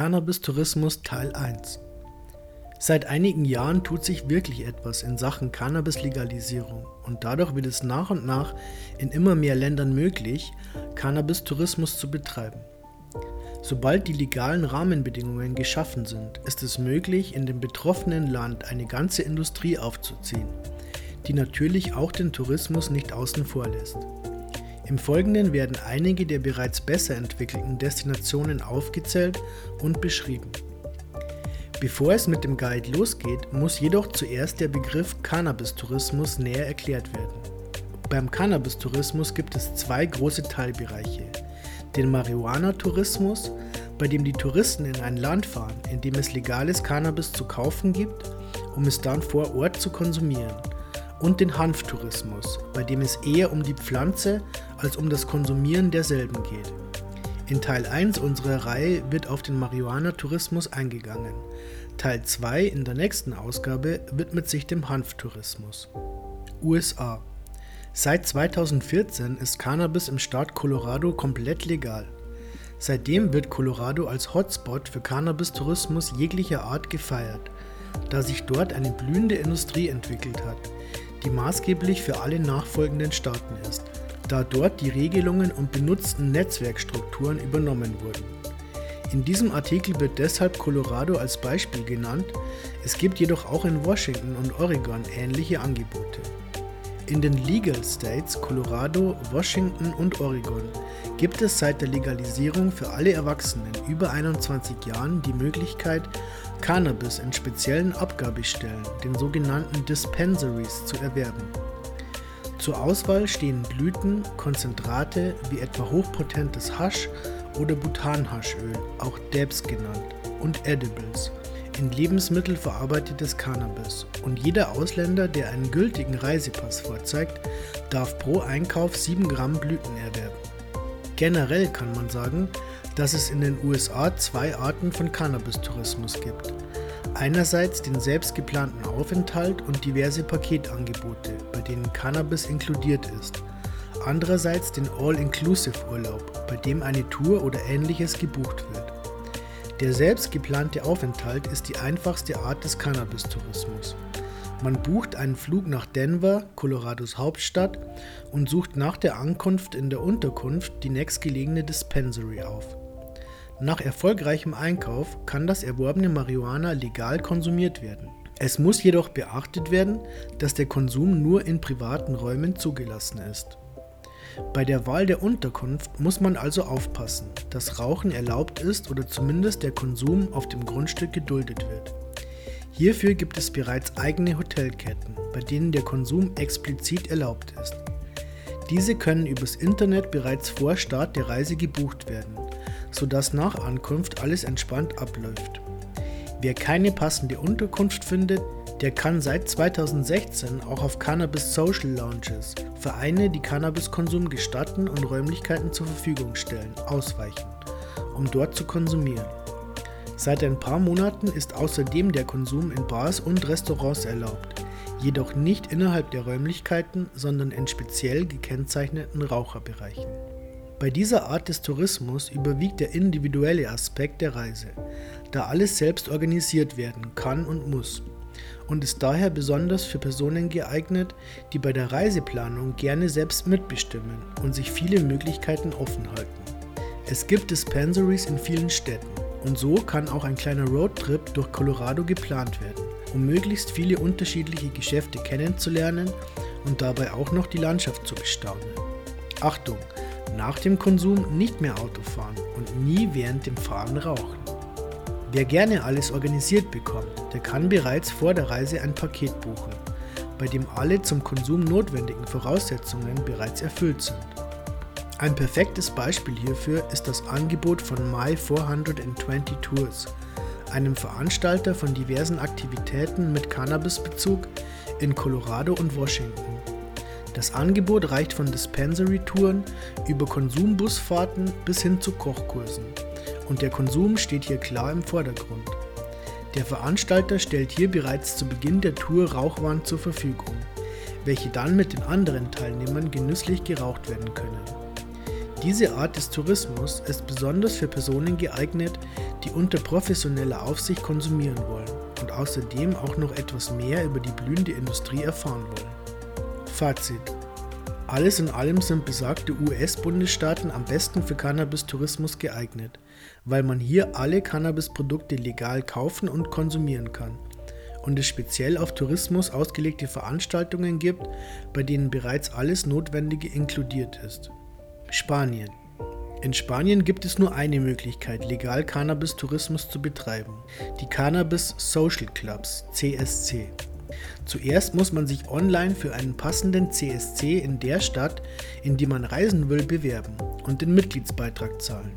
Cannabis-Tourismus Teil 1 Seit einigen Jahren tut sich wirklich etwas in Sachen Cannabis-Legalisierung und dadurch wird es nach und nach in immer mehr Ländern möglich, Cannabis-Tourismus zu betreiben. Sobald die legalen Rahmenbedingungen geschaffen sind, ist es möglich, in dem betroffenen Land eine ganze Industrie aufzuziehen, die natürlich auch den Tourismus nicht außen vor lässt. Im Folgenden werden einige der bereits besser entwickelten Destinationen aufgezählt und beschrieben. Bevor es mit dem Guide losgeht, muss jedoch zuerst der Begriff Cannabis-Tourismus näher erklärt werden. Beim Cannabis-Tourismus gibt es zwei große Teilbereiche. Den Marihuana-Tourismus, bei dem die Touristen in ein Land fahren, in dem es legales Cannabis zu kaufen gibt, um es dann vor Ort zu konsumieren und den Hanftourismus, bei dem es eher um die Pflanze als um das Konsumieren derselben geht. In Teil 1 unserer Reihe wird auf den Marihuana-Tourismus eingegangen. Teil 2 in der nächsten Ausgabe widmet sich dem Hanftourismus. USA Seit 2014 ist Cannabis im Staat Colorado komplett legal. Seitdem wird Colorado als Hotspot für Cannabis-Tourismus jeglicher Art gefeiert, da sich dort eine blühende Industrie entwickelt hat, die maßgeblich für alle nachfolgenden Staaten ist, da dort die Regelungen und benutzten Netzwerkstrukturen übernommen wurden. In diesem Artikel wird deshalb Colorado als Beispiel genannt, es gibt jedoch auch in Washington und Oregon ähnliche Angebote. In den Legal States Colorado, Washington und Oregon gibt es seit der Legalisierung für alle Erwachsenen über 21 Jahren die Möglichkeit, Cannabis in speziellen Abgabestellen, den sogenannten Dispensaries, zu erwerben. Zur Auswahl stehen Blüten, Konzentrate wie etwa hochpotentes Hasch oder Butanhaschöl, auch Dabs genannt, und Edibles, in Lebensmittel verarbeitetes Cannabis. Und jeder Ausländer, der einen gültigen Reisepass vorzeigt, darf pro Einkauf 7 Gramm Blüten erwerben. Generell kann man sagen, dass es in den USA zwei Arten von Cannabis-Tourismus gibt. Einerseits den selbst geplanten Aufenthalt und diverse Paketangebote, bei denen Cannabis inkludiert ist. Andererseits den All-Inclusive-Urlaub, bei dem eine Tour oder ähnliches gebucht wird. Der selbst geplante Aufenthalt ist die einfachste Art des Cannabis-Tourismus. Man bucht einen Flug nach Denver, Colorados Hauptstadt, und sucht nach der Ankunft in der Unterkunft die nächstgelegene Dispensary auf. Nach erfolgreichem Einkauf kann das erworbene Marihuana legal konsumiert werden. Es muss jedoch beachtet werden, dass der Konsum nur in privaten Räumen zugelassen ist. Bei der Wahl der Unterkunft muss man also aufpassen, dass Rauchen erlaubt ist oder zumindest der Konsum auf dem Grundstück geduldet wird. Hierfür gibt es bereits eigene Hotelketten, bei denen der Konsum explizit erlaubt ist. Diese können übers Internet bereits vor Start der Reise gebucht werden sodass nach Ankunft alles entspannt abläuft. Wer keine passende Unterkunft findet, der kann seit 2016 auch auf Cannabis Social Lounges, Vereine, die Cannabiskonsum gestatten und Räumlichkeiten zur Verfügung stellen, ausweichen, um dort zu konsumieren. Seit ein paar Monaten ist außerdem der Konsum in Bars und Restaurants erlaubt, jedoch nicht innerhalb der Räumlichkeiten, sondern in speziell gekennzeichneten Raucherbereichen. Bei dieser Art des Tourismus überwiegt der individuelle Aspekt der Reise, da alles selbst organisiert werden kann und muss und ist daher besonders für Personen geeignet, die bei der Reiseplanung gerne selbst mitbestimmen und sich viele Möglichkeiten offen halten. Es gibt Dispensaries in vielen Städten und so kann auch ein kleiner Roadtrip durch Colorado geplant werden, um möglichst viele unterschiedliche Geschäfte kennenzulernen und dabei auch noch die Landschaft zu bestaunen. Achtung, nach dem Konsum nicht mehr Auto fahren und nie während dem Fahren rauchen. Wer gerne alles organisiert bekommt, der kann bereits vor der Reise ein Paket buchen, bei dem alle zum Konsum notwendigen Voraussetzungen bereits erfüllt sind. Ein perfektes Beispiel hierfür ist das Angebot von My 420 Tours, einem Veranstalter von diversen Aktivitäten mit Cannabisbezug in Colorado und Washington. Das Angebot reicht von Dispensary-Touren über Konsumbusfahrten bis hin zu Kochkursen. Und der Konsum steht hier klar im Vordergrund. Der Veranstalter stellt hier bereits zu Beginn der Tour Rauchwaren zur Verfügung, welche dann mit den anderen Teilnehmern genüsslich geraucht werden können. Diese Art des Tourismus ist besonders für Personen geeignet, die unter professioneller Aufsicht konsumieren wollen und außerdem auch noch etwas mehr über die blühende Industrie erfahren wollen. Fazit. Alles in allem sind besagte US-Bundesstaaten am besten für Cannabis-Tourismus geeignet, weil man hier alle Cannabis-Produkte legal kaufen und konsumieren kann und es speziell auf Tourismus ausgelegte Veranstaltungen gibt, bei denen bereits alles Notwendige inkludiert ist. Spanien. In Spanien gibt es nur eine Möglichkeit, legal Cannabis-Tourismus zu betreiben, die Cannabis Social Clubs, CSC. Zuerst muss man sich online für einen passenden CSC in der Stadt, in die man reisen will, bewerben und den Mitgliedsbeitrag zahlen.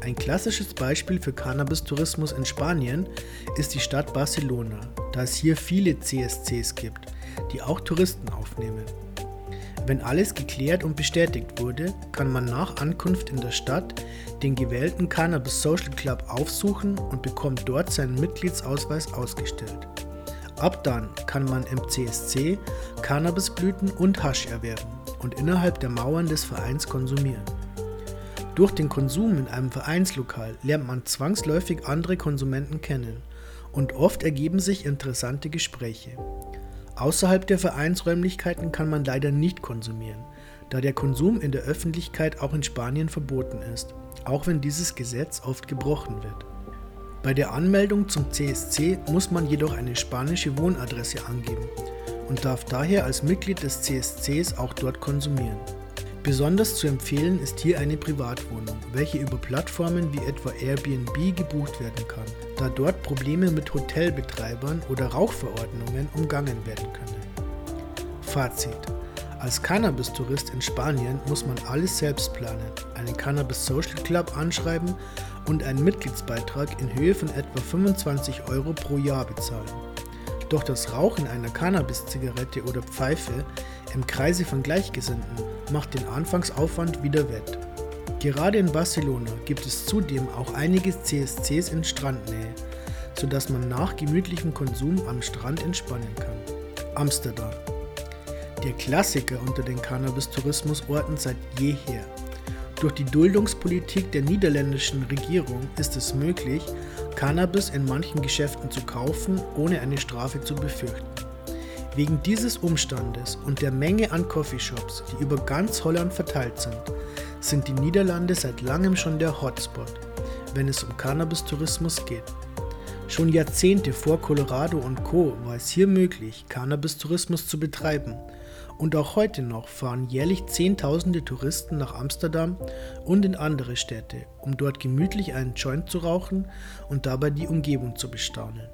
Ein klassisches Beispiel für Cannabis-Tourismus in Spanien ist die Stadt Barcelona, da es hier viele CSCs gibt, die auch Touristen aufnehmen. Wenn alles geklärt und bestätigt wurde, kann man nach Ankunft in der Stadt den gewählten Cannabis Social Club aufsuchen und bekommt dort seinen Mitgliedsausweis ausgestellt. Ab dann kann man im CSC Cannabisblüten und Hasch erwerben und innerhalb der Mauern des Vereins konsumieren. Durch den Konsum in einem Vereinslokal lernt man zwangsläufig andere Konsumenten kennen und oft ergeben sich interessante Gespräche. Außerhalb der Vereinsräumlichkeiten kann man leider nicht konsumieren, da der Konsum in der Öffentlichkeit auch in Spanien verboten ist, auch wenn dieses Gesetz oft gebrochen wird. Bei der Anmeldung zum CSC muss man jedoch eine spanische Wohnadresse angeben und darf daher als Mitglied des CSCs auch dort konsumieren. Besonders zu empfehlen ist hier eine Privatwohnung, welche über Plattformen wie etwa Airbnb gebucht werden kann, da dort Probleme mit Hotelbetreibern oder Rauchverordnungen umgangen werden können. Fazit. Als Cannabis-Tourist in Spanien muss man alles selbst planen, einen Cannabis Social Club anschreiben und einen Mitgliedsbeitrag in Höhe von etwa 25 Euro pro Jahr bezahlen. Doch das Rauchen einer Cannabis-Zigarette oder Pfeife im Kreise von Gleichgesinnten macht den Anfangsaufwand wieder wett. Gerade in Barcelona gibt es zudem auch einige CSCs in Strandnähe, sodass man nach gemütlichem Konsum am Strand entspannen kann. Amsterdam. Der Klassiker unter den Cannabis-Tourismusorten seit jeher. Durch die Duldungspolitik der niederländischen Regierung ist es möglich, Cannabis in manchen Geschäften zu kaufen, ohne eine Strafe zu befürchten. Wegen dieses Umstandes und der Menge an Coffeeshops, die über ganz Holland verteilt sind, sind die Niederlande seit langem schon der Hotspot, wenn es um Cannabis-Tourismus geht. Schon Jahrzehnte vor Colorado und Co. war es hier möglich, Cannabis-Tourismus zu betreiben und auch heute noch fahren jährlich Zehntausende Touristen nach Amsterdam und in andere Städte, um dort gemütlich einen Joint zu rauchen und dabei die Umgebung zu bestaunen.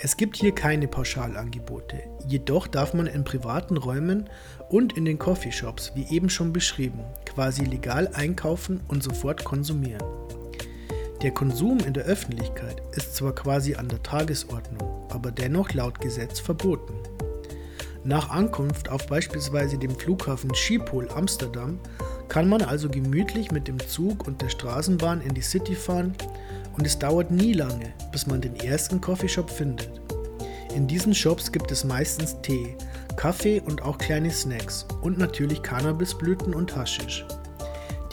Es gibt hier keine Pauschalangebote, jedoch darf man in privaten Räumen und in den Coffeeshops, wie eben schon beschrieben, quasi legal einkaufen und sofort konsumieren. Der Konsum in der Öffentlichkeit ist zwar quasi an der Tagesordnung, aber dennoch laut Gesetz verboten. Nach Ankunft auf beispielsweise dem Flughafen Schiphol Amsterdam kann man also gemütlich mit dem Zug und der Straßenbahn in die City fahren und es dauert nie lange, bis man den ersten Coffeeshop findet. In diesen Shops gibt es meistens Tee, Kaffee und auch kleine Snacks und natürlich Cannabisblüten und Haschisch.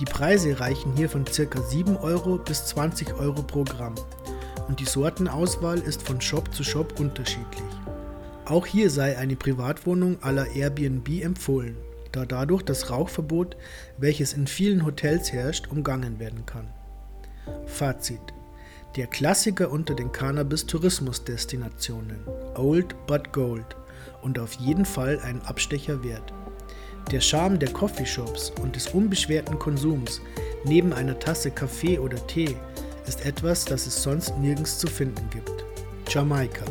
Die Preise reichen hier von ca. 7 Euro bis 20 Euro pro Gramm und die Sortenauswahl ist von Shop zu Shop unterschiedlich. Auch hier sei eine Privatwohnung la Airbnb empfohlen, da dadurch das Rauchverbot, welches in vielen Hotels herrscht, umgangen werden kann. Fazit. Der Klassiker unter den Cannabis-Tourismus-Destinationen. Old but Gold und auf jeden Fall ein Abstecher wert. Der Charme der Coffeeshops und des unbeschwerten Konsums neben einer Tasse Kaffee oder Tee ist etwas, das es sonst nirgends zu finden gibt. Jamaika.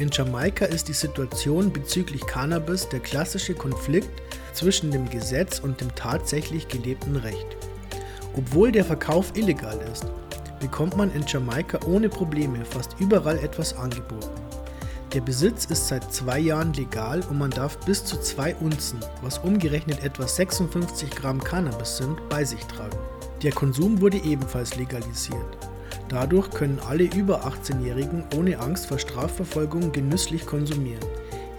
In Jamaika ist die Situation bezüglich Cannabis der klassische Konflikt zwischen dem Gesetz und dem tatsächlich gelebten Recht. Obwohl der Verkauf illegal ist, bekommt man in Jamaika ohne Probleme fast überall etwas angeboten. Der Besitz ist seit zwei Jahren legal und man darf bis zu zwei Unzen, was umgerechnet etwa 56 Gramm Cannabis sind, bei sich tragen. Der Konsum wurde ebenfalls legalisiert. Dadurch können alle über 18-Jährigen ohne Angst vor Strafverfolgung genüsslich konsumieren,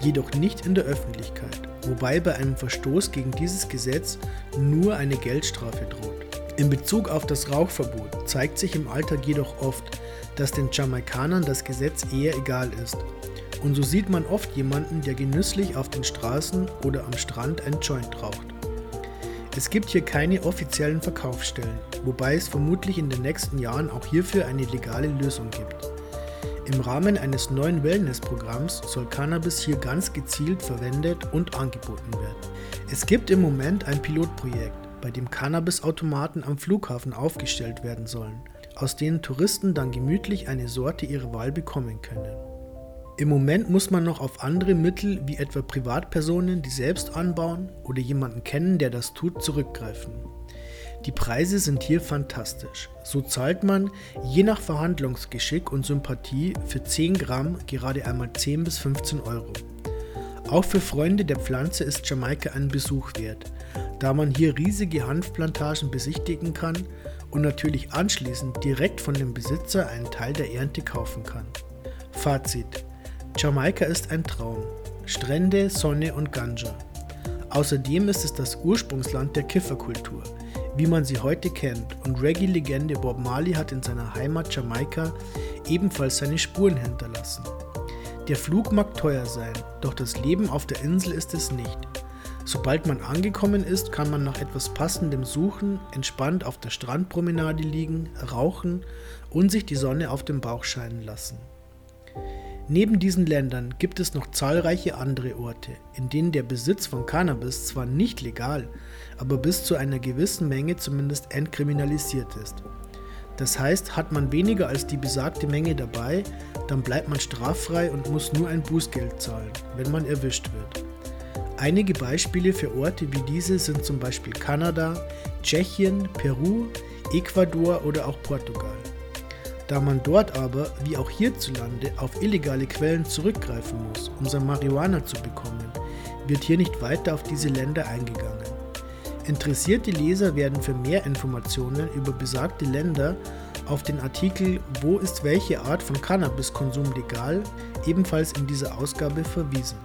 jedoch nicht in der Öffentlichkeit, wobei bei einem Verstoß gegen dieses Gesetz nur eine Geldstrafe droht. In Bezug auf das Rauchverbot zeigt sich im Alltag jedoch oft, dass den Jamaikanern das Gesetz eher egal ist. Und so sieht man oft jemanden, der genüsslich auf den Straßen oder am Strand ein Joint raucht. Es gibt hier keine offiziellen Verkaufsstellen, wobei es vermutlich in den nächsten Jahren auch hierfür eine legale Lösung gibt. Im Rahmen eines neuen Wellness-Programms soll Cannabis hier ganz gezielt verwendet und angeboten werden. Es gibt im Moment ein Pilotprojekt, bei dem Cannabis-Automaten am Flughafen aufgestellt werden sollen, aus denen Touristen dann gemütlich eine Sorte ihrer Wahl bekommen können. Im Moment muss man noch auf andere Mittel wie etwa Privatpersonen, die selbst anbauen oder jemanden kennen, der das tut, zurückgreifen. Die Preise sind hier fantastisch. So zahlt man je nach Verhandlungsgeschick und Sympathie für 10 Gramm gerade einmal 10 bis 15 Euro. Auch für Freunde der Pflanze ist Jamaika ein Besuch wert, da man hier riesige Hanfplantagen besichtigen kann und natürlich anschließend direkt von dem Besitzer einen Teil der Ernte kaufen kann. Fazit: Jamaika ist ein Traum. Strände, Sonne und Ganja. Außerdem ist es das Ursprungsland der Kifferkultur wie man sie heute kennt, und Reggae-Legende Bob Marley hat in seiner Heimat Jamaika ebenfalls seine Spuren hinterlassen. Der Flug mag teuer sein, doch das Leben auf der Insel ist es nicht. Sobald man angekommen ist, kann man nach etwas Passendem suchen, entspannt auf der Strandpromenade liegen, rauchen und sich die Sonne auf dem Bauch scheinen lassen. Neben diesen Ländern gibt es noch zahlreiche andere Orte, in denen der Besitz von Cannabis zwar nicht legal, aber bis zu einer gewissen Menge zumindest entkriminalisiert ist. Das heißt, hat man weniger als die besagte Menge dabei, dann bleibt man straffrei und muss nur ein Bußgeld zahlen, wenn man erwischt wird. Einige Beispiele für Orte wie diese sind zum Beispiel Kanada, Tschechien, Peru, Ecuador oder auch Portugal. Da man dort aber, wie auch hierzulande, auf illegale Quellen zurückgreifen muss, um sein Marihuana zu bekommen, wird hier nicht weiter auf diese Länder eingegangen. Interessierte Leser werden für mehr Informationen über besagte Länder auf den Artikel Wo ist welche Art von Cannabiskonsum legal ebenfalls in dieser Ausgabe verwiesen.